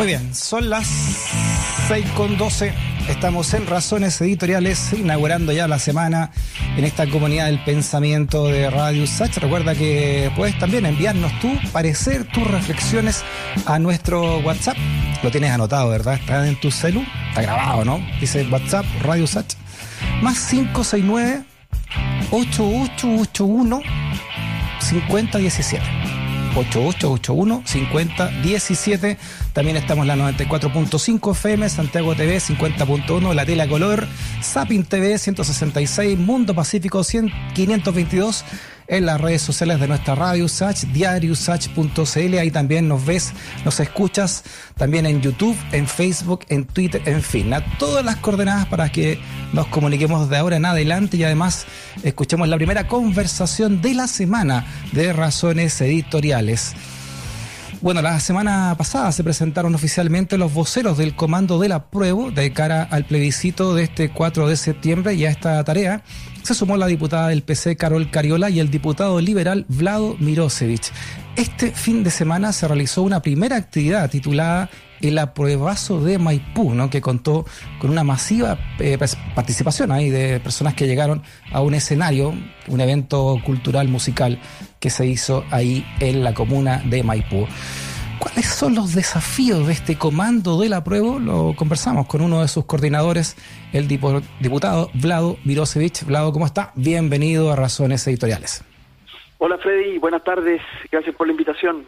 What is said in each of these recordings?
Muy bien, son las 6 con 12. Estamos en Razones Editoriales, inaugurando ya la semana en esta comunidad del pensamiento de Radio Sach. Recuerda que puedes también enviarnos tu parecer, tus reflexiones a nuestro WhatsApp. Lo tienes anotado, ¿verdad? Está en tu celu, está grabado, ¿no? Dice WhatsApp Radio Sach. Más 569 8881 5017. 8881 5017. También estamos en la 94.5 FM, Santiago TV 50.1, la tela color, Sapin TV 166, Mundo Pacífico 100, 522 en las redes sociales de nuestra radio Sach, diariosach.cl. Ahí también nos ves, nos escuchas, también en YouTube, en Facebook, en Twitter, en fin, a todas las coordenadas para que nos comuniquemos de ahora en adelante y además escuchemos la primera conversación de la semana de Razones Editoriales. Bueno, la semana pasada se presentaron oficialmente los voceros del Comando de la Prueba de cara al plebiscito de este 4 de septiembre y a esta tarea se sumó la diputada del PC Carol Cariola y el diputado liberal Vlado Mirosevich. Este fin de semana se realizó una primera actividad titulada el apruebazo de Maipú, ¿no? que contó con una masiva eh, participación ahí de personas que llegaron a un escenario, un evento cultural musical que se hizo ahí en la comuna de Maipú. ¿Cuáles son los desafíos de este comando del apruebo? Lo conversamos con uno de sus coordinadores, el diputado Vlado Mirosevich. Vlado, ¿cómo está? Bienvenido a Razones Editoriales. Hola Freddy, buenas tardes, gracias por la invitación.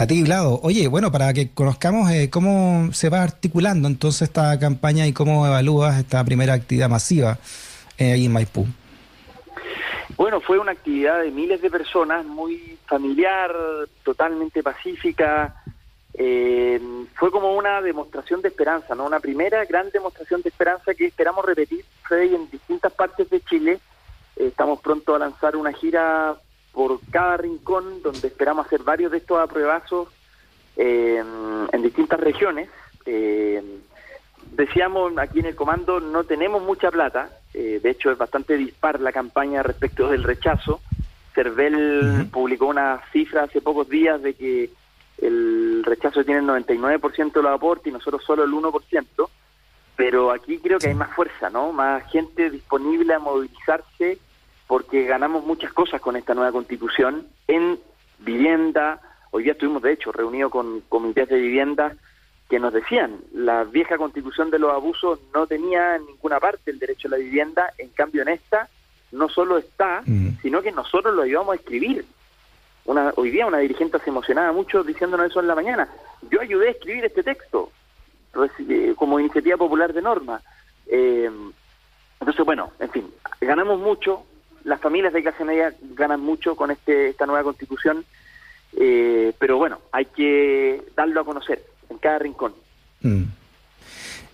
A ti, Vlado. Oye, bueno, para que conozcamos eh, cómo se va articulando entonces esta campaña y cómo evalúas esta primera actividad masiva eh, en Maipú. Bueno, fue una actividad de miles de personas, muy familiar, totalmente pacífica. Eh, fue como una demostración de esperanza, ¿no? Una primera gran demostración de esperanza que esperamos repetir, Freddy, en distintas partes de Chile. estamos pronto a lanzar una gira por cada rincón, donde esperamos hacer varios de estos apruebazos eh, en distintas regiones. Eh, decíamos aquí en el comando, no tenemos mucha plata, eh, de hecho es bastante dispar la campaña respecto del rechazo. Cervel publicó una cifra hace pocos días de que el rechazo tiene el 99% de los aportes y nosotros solo el 1%, pero aquí creo que hay más fuerza, ¿no? Más gente disponible a movilizarse porque ganamos muchas cosas con esta nueva constitución en vivienda. Hoy día estuvimos, de hecho, reunidos con comités de vivienda que nos decían, la vieja constitución de los abusos no tenía en ninguna parte el derecho a la vivienda, en cambio en esta no solo está, mm. sino que nosotros lo ayudamos a escribir. Una, hoy día una dirigente se emocionaba mucho diciéndonos eso en la mañana. Yo ayudé a escribir este texto eh, como iniciativa popular de norma. Eh, entonces, bueno, en fin, ganamos mucho, las familias de clase media ganan mucho con este, esta nueva constitución, eh, pero bueno, hay que darlo a conocer en cada rincón. Mm.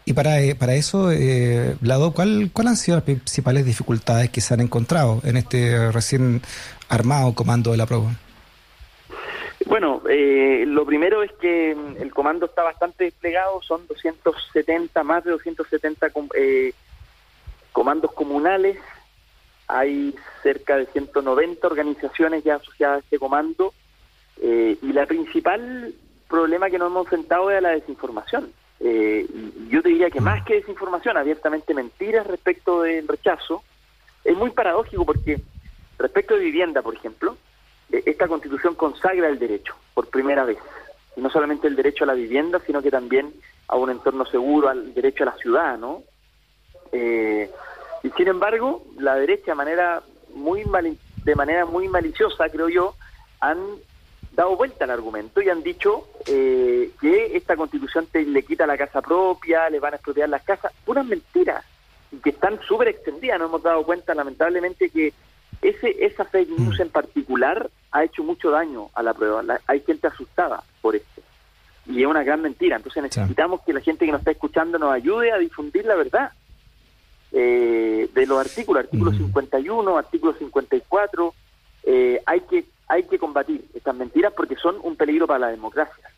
Y para, eh, para eso, eh, Lado, ¿cuál, ¿cuál han sido las principales dificultades que se han encontrado en este recién armado comando de la prueba? Bueno, eh, lo primero es que mm, el comando está bastante desplegado, son 270, más de 270 comandos comunales, hay cerca de 190 organizaciones ya asociadas a este comando eh, y la principal problema que nos hemos enfrentado es la desinformación. Eh, yo te diría que más que desinformación, abiertamente mentiras respecto del rechazo, es muy paradójico porque respecto de vivienda, por ejemplo, eh, esta constitución consagra el derecho por primera vez. Y no solamente el derecho a la vivienda, sino que también a un entorno seguro, al derecho a la ciudad, ¿no? Eh, y sin embargo, la derecha de manera muy de manera muy maliciosa, creo yo, han dado vuelta al argumento y han dicho eh, que esta constitución te, le quita la casa propia, le van a expropiar las casas, puras mentiras y que están súper extendidas. Nos hemos dado cuenta, lamentablemente, que ese esa fake news mm. en particular ha hecho mucho daño a la prueba. hay gente asustada por esto y es una gran mentira. Entonces necesitamos que la gente que nos está escuchando nos ayude a difundir la verdad eh, de los artículos, artículo 51, artículo 54, eh, hay que hay que combatir estas mentiras porque son un peligro para la democracia.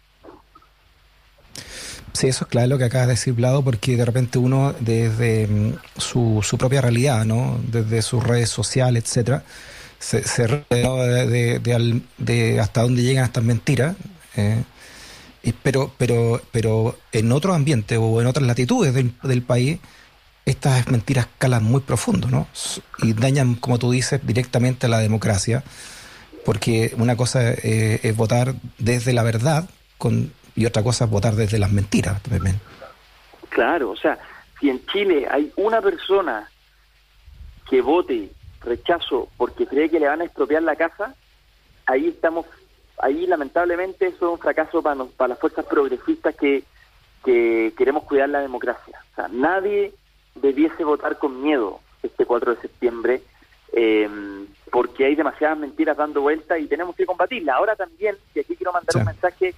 Sí, eso es claro lo que acaba de decir Blado, porque de repente uno desde mm, su, su propia realidad, ¿no? desde sus redes sociales, etcétera, se, se de, de, hasta dónde llegan estas mentiras. Eh, pero, pero, pero en otros ambientes o en otras latitudes del, país, estas mentiras calan muy profundo, ¿no? Y dañan, como tú dices, directamente a la democracia, porque una cosa eh, es votar desde la verdad con, y otra cosa es votar desde las mentiras también. Claro, o sea, si en Chile hay una persona que vote rechazo porque cree que le van a expropiar la casa, ahí estamos, ahí lamentablemente eso es un fracaso para, para las fuerzas progresistas que, que queremos cuidar la democracia. O sea, nadie debiese votar con miedo este 4 de septiembre eh, porque hay demasiadas mentiras dando vuelta y tenemos que combatirlas. Ahora también, y aquí quiero mandar un mensaje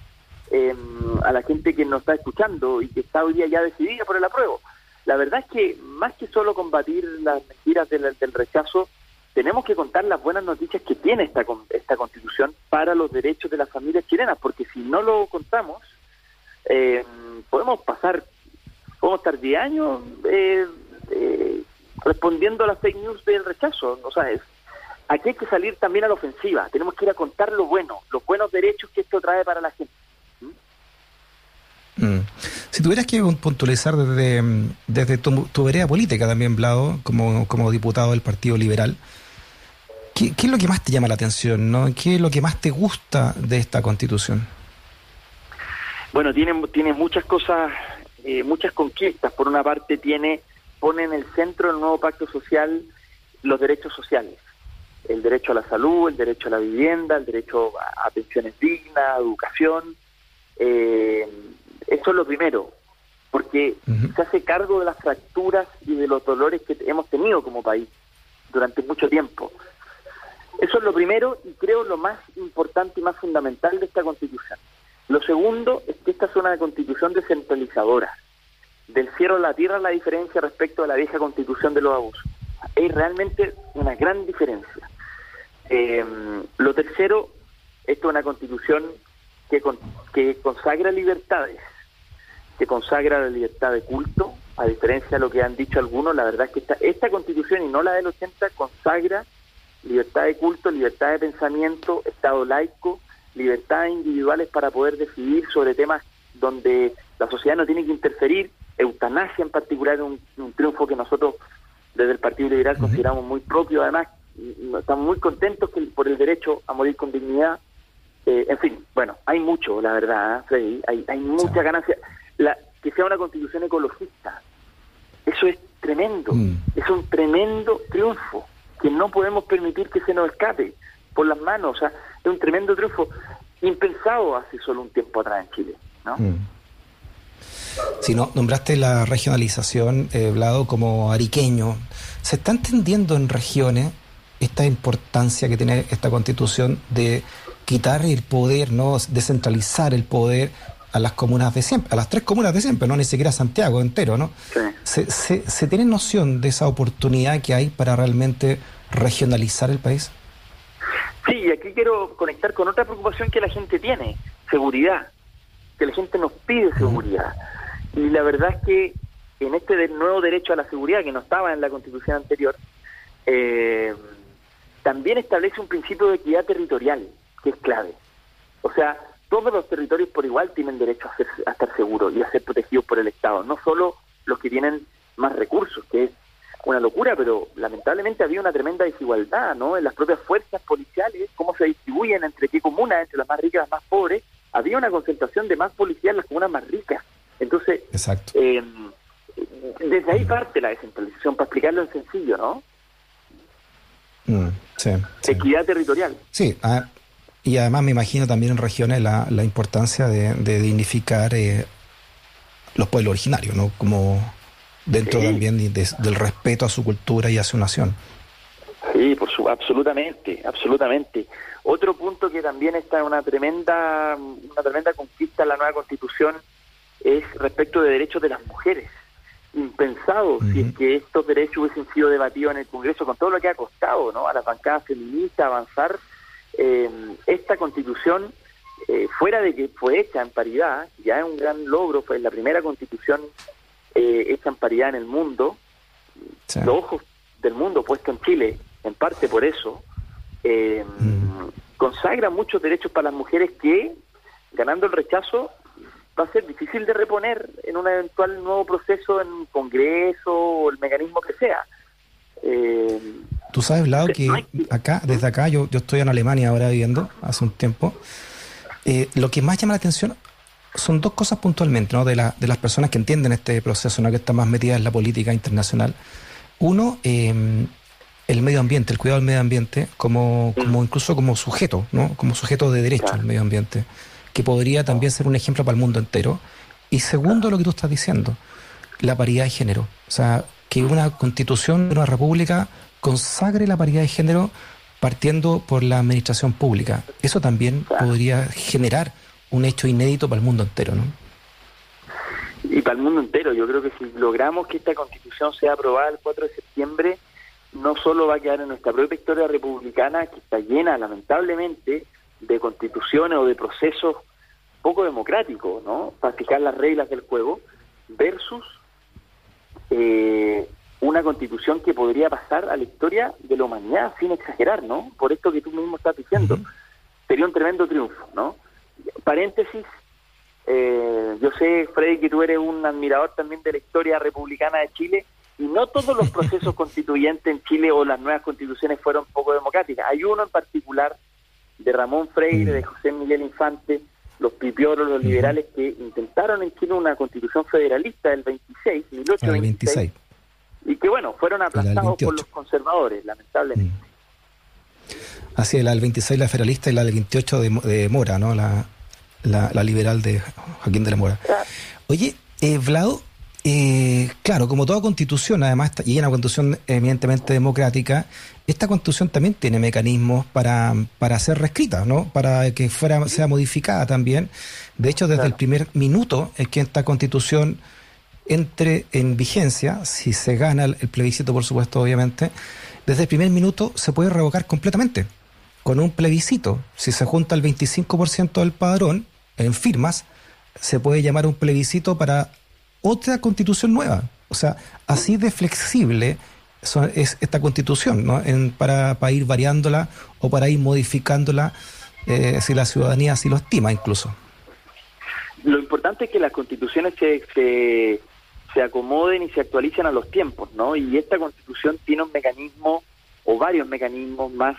eh, a la gente que nos está escuchando y que está hoy día ya decidida por el apruebo. La verdad es que más que solo combatir las mentiras del, rechazo, tenemos que contar las buenas noticias que tiene esta, esta constitución para los derechos de las familias chilenas, porque si no lo contamos, eh, podemos pasar, podemos estar 10 años eh, eh, respondiendo a las fake news del rechazo. O sea, es, aquí hay que salir también a la ofensiva, tenemos que ir a contar lo bueno, los buenos derechos que esto trae para la gente. Mm. Si tuvieras que puntualizar desde, desde tu, vereda política también, Blado, como, como diputado del Partido Liberal, ¿qué, es lo que más te llama la atención? ¿no? ¿Qué es lo que más te gusta de esta constitución? Bueno, tiene, tiene muchas cosas, eh, muchas conquistas. Por una parte, tiene pone en el centro del nuevo pacto social los derechos sociales. El derecho a la salud, el derecho a la vivienda, el derecho a, pensiones dignas, a educación. Eh, eso es lo primero, porque se hace cargo de las fracturas y de los dolores que hemos tenido como país durante mucho tiempo. Eso es lo primero y creo lo más importante y más fundamental de esta constitución. Lo segundo es que esta es una constitución descentralizadora. Del cielo a la tierra la diferencia respecto a la vieja constitución de los abusos. Hay realmente una gran diferencia. Eh, lo tercero, esto es una constitución que, que consagra libertades que consagra la libertad de culto, a diferencia de lo que han dicho algunos, la verdad es que esta, esta constitución y no la del 80 consagra libertad de culto, libertad de pensamiento, Estado laico, libertades individuales para poder decidir sobre temas donde la sociedad no tiene que interferir, eutanasia en particular es un, triunfo que nosotros desde el Partido Liberal consideramos muy propio, además estamos muy contentos por el derecho a morir con dignidad, eh, en fin, bueno, hay mucho, la verdad, ¿eh, hay, hay mucha ganancia. Que sea una constitución ecologista. Eso es tremendo, mm. es un tremendo triunfo que no podemos permitir que se nos escape por las manos. O sea, es un tremendo triunfo impensado hace solo un tiempo atrás en Chile. ¿no? Mm. Si no, nombraste la regionalización, eh, como ariqueño. ¿Se está entendiendo en regiones esta importancia que tiene esta constitución de quitar el poder, no descentralizar el poder a las comunas de siempre, a las tres comunas de siempre, no ni siquiera Santiago entero, ¿no? ¿Se, se, tiene noción de esa oportunidad que hay para realmente regionalizar el país? Sí, y aquí quiero conectar con otra preocupación que la gente tiene, seguridad, que la gente nos pide seguridad. Y la verdad es que en este nuevo derecho a la seguridad, que no estaba en la constitución anterior, eh, también establece un principio de equidad territorial, que es clave. O sea, todos los territorios por igual tienen derecho a, estar seguros y a ser protegidos por el Estado, no solo los que tienen más recursos, que es una locura, pero lamentablemente había una tremenda desigualdad, ¿no? En las propias fuerzas policiales, cómo se distribuyen entre qué comunas, entre las más ricas y las más pobres, había una concentración de más policías en las comunas más ricas. Entonces, eh, desde ahí parte la descentralización, para explicarlo en sencillo, ¿no? Mm, sí, Equidad territorial. Sí, ah, y además me imagino también en regiones la, la importancia de, dignificar eh, los pueblos originarios, ¿no? Como dentro también del respeto a su cultura y a su nación. Sí, por su, absolutamente, absolutamente. Otro punto que también está en una tremenda, una tremenda conquista en la nueva constitución es respecto de derechos de las mujeres. Impensado si es que estos derechos hubiesen sido debatidos en el Congreso con todo lo que ha costado, ¿no? A las bancadas feministas avanzar eh, esta constitución, eh, fuera de que fue hecha en paridad, ya es un gran logro, fue la primera constitución eh, hecha en paridad en el mundo, los ojos del mundo puesto en Chile, en parte por eso, eh, mm. consagra muchos derechos para las mujeres que, ganando el rechazo, va a ser difícil de reponer en un eventual nuevo proceso en Congreso o el mecanismo que sea. Eh, Tú sabes, Lado, que acá, desde acá, yo, yo estoy en Alemania ahora viviendo, hace un tiempo, eh, lo que más llama la atención son dos cosas puntualmente, ¿no? De, la, de las personas que entienden este proceso, ¿no? Que están más metidas en la política internacional. Uno, eh, el medio ambiente, el cuidado del medio ambiente, como, como incluso como sujeto, ¿no? Como sujeto de derecho al medio ambiente, que podría también ser un ejemplo para el mundo entero. Y segundo, lo que tú estás diciendo, la paridad de género. O sea, que una constitución de una república consagre la paridad de género partiendo por la administración pública. Eso también podría generar un hecho inédito para el mundo entero, ¿no? Y para el mundo entero, yo creo que si logramos que esta constitución sea aprobada el 4 de septiembre, no solo va a quedar en nuestra propia historia republicana, que está llena, lamentablemente, de constituciones o de procesos poco democráticos, ¿no? Para fijar las reglas del juego, versus eh, una constitución que podría pasar a la historia de la humanidad, sin exagerar, ¿no? Por esto que tú mismo estás diciendo. Sería un tremendo triunfo, ¿no? Paréntesis, eh, yo sé, Freddy, que tú eres un admirador también de la historia republicana de Chile, y no todos los procesos constituyentes en Chile o las nuevas constituciones fueron poco democráticas. Hay uno en particular de Ramón Freire, de José Miguel Infante, los pipioros, los liberales, que intentaron en Chile una constitución federalista del 26, 1826, y que bueno, fueron aplastados por los conservadores, lamentablemente. Así es, la del 26 la federalista y la del 28 de, Mora, ¿no? La, la, liberal de Joaquín de la Mora. Oye, eh, Vlado, eh, claro, como toda constitución, además, y una constitución evidentemente democrática, esta constitución también tiene mecanismos para, para ser reescrita, ¿no? Para que fuera, sea modificada también. De hecho, desde el primer minuto es que esta constitución entre en vigencia, si se gana el, plebiscito, por supuesto, obviamente, desde el primer minuto se puede revocar completamente. Con un plebiscito, si se junta el 25% del padrón en firmas, se puede llamar un plebiscito para otra constitución nueva. O sea, así de flexible es esta constitución, ¿no? para, para, ir variándola o para ir modificándola eh, si la ciudadanía así lo estima incluso. Lo importante es que las constituciones se, se, se acomoden y se actualicen a los tiempos, ¿no? Y esta constitución tiene un mecanismo o varios mecanismos más,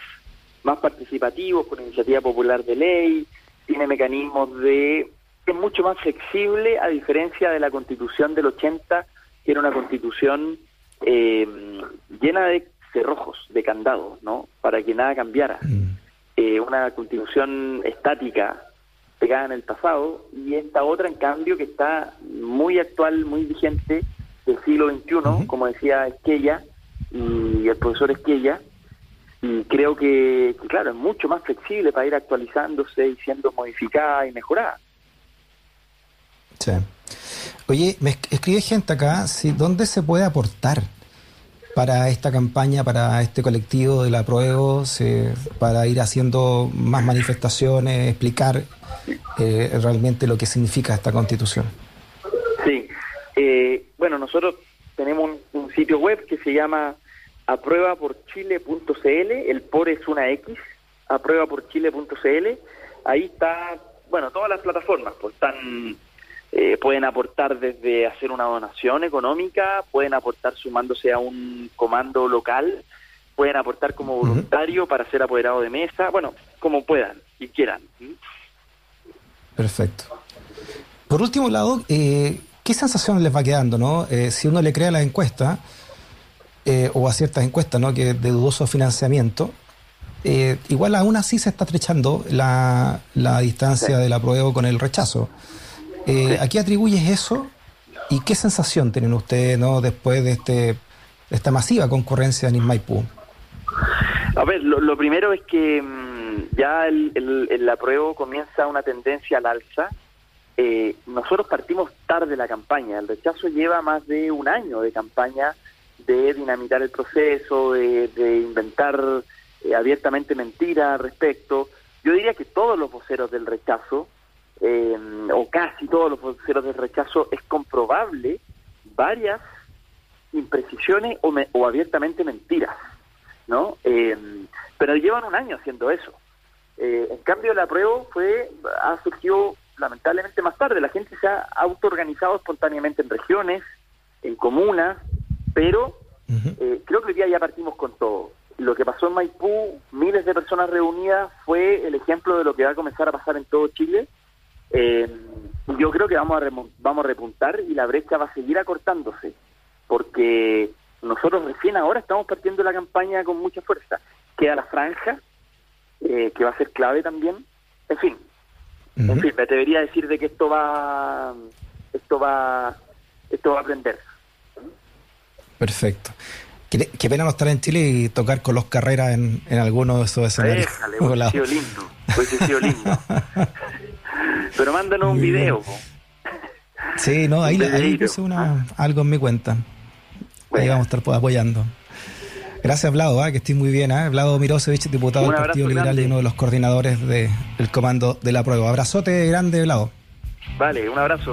más participativos, con iniciativa popular de ley, tiene mecanismos de es mucho más flexible a diferencia de la constitución del 80, que era una constitución eh, llena de cerrojos, de candados, ¿no? Para que nada cambiara. Mm. Eh, una constitución estática, pegada en el pasado, y esta otra, en cambio, que está muy actual, muy vigente, del siglo XXI, como decía Esquella y el profesor Esquella, y creo que, claro, es mucho más flexible para ir actualizándose y siendo modificada y mejorada. Sí. Oye, me escribe gente acá, ¿dónde se puede aportar para esta campaña, para este colectivo de la prueba, para ir haciendo más manifestaciones, explicar eh, realmente lo que significa esta constitución? Sí, eh, bueno, nosotros tenemos un, sitio web que se llama apruebaporchile.cl, el por es una X, apruebaporchile.cl, ahí está, bueno, todas las plataformas, pues están eh, pueden aportar desde hacer una donación económica, pueden aportar sumándose a un comando local, pueden aportar como voluntario para ser apoderado de mesa, bueno, como puedan y quieran. Perfecto. Por último lado, eh, ¿qué sensación les va quedando, no? Eh, si uno le crea la encuesta, o a ciertas encuestas, ¿no? Que de dudoso financiamiento, igual aún así se está estrechando la, la distancia del apruebo con el rechazo. Eh, ¿A qué atribuyes eso y qué sensación tienen ustedes ¿no? después de, este, esta masiva concurrencia en Ismaipú? A ver, lo, primero es que mm, ya el, el, apruebo comienza una tendencia al alza. Eh, nosotros partimos tarde la campaña, el rechazo lleva más de un año de campaña de dinamitar el proceso, de, inventar eh, abiertamente mentiras al respecto. Yo diría que todos los voceros del rechazo eh, o casi todos los voceros de rechazo, es comprobable varias imprecisiones o, o abiertamente mentiras, ¿no? Eh, pero llevan un año haciendo eso. Eh, en cambio, la prueba fue, ha surgido lamentablemente más tarde. La gente se ha autoorganizado espontáneamente en regiones, en comunas, pero eh, creo que hoy día ya partimos con todo. Lo que pasó en Maipú, miles de personas reunidas, fue el ejemplo de lo que va a comenzar a pasar en todo Chile. Eh, yo creo que vamos a, vamos a repuntar y la brecha va a seguir acortándose, porque nosotros recién ahora estamos partiendo la campaña con mucha fuerza. Queda la franja, eh, que va a ser clave también. En fin, en fin, me debería decir de que esto va, esto va, esto va a aprender. Perfecto. Qué, pena no estar en Chile y tocar con los carreras en, en alguno de esos escenarios. Déjale, hubiese sido lindo. Hubiese sido lindo. Pero mándanos un video. Sí, no, ahí, ahí puse una, algo en mi cuenta. Ahí vamos a estar apoyando. Gracias, Vlado, ¿eh? que estés muy bien. ¿eh? Vlado Mirosevich, diputado del Partido Liberal y uno de los coordinadores del comando de la prueba. Abrazote grande, Vlado. Vale, un abrazo.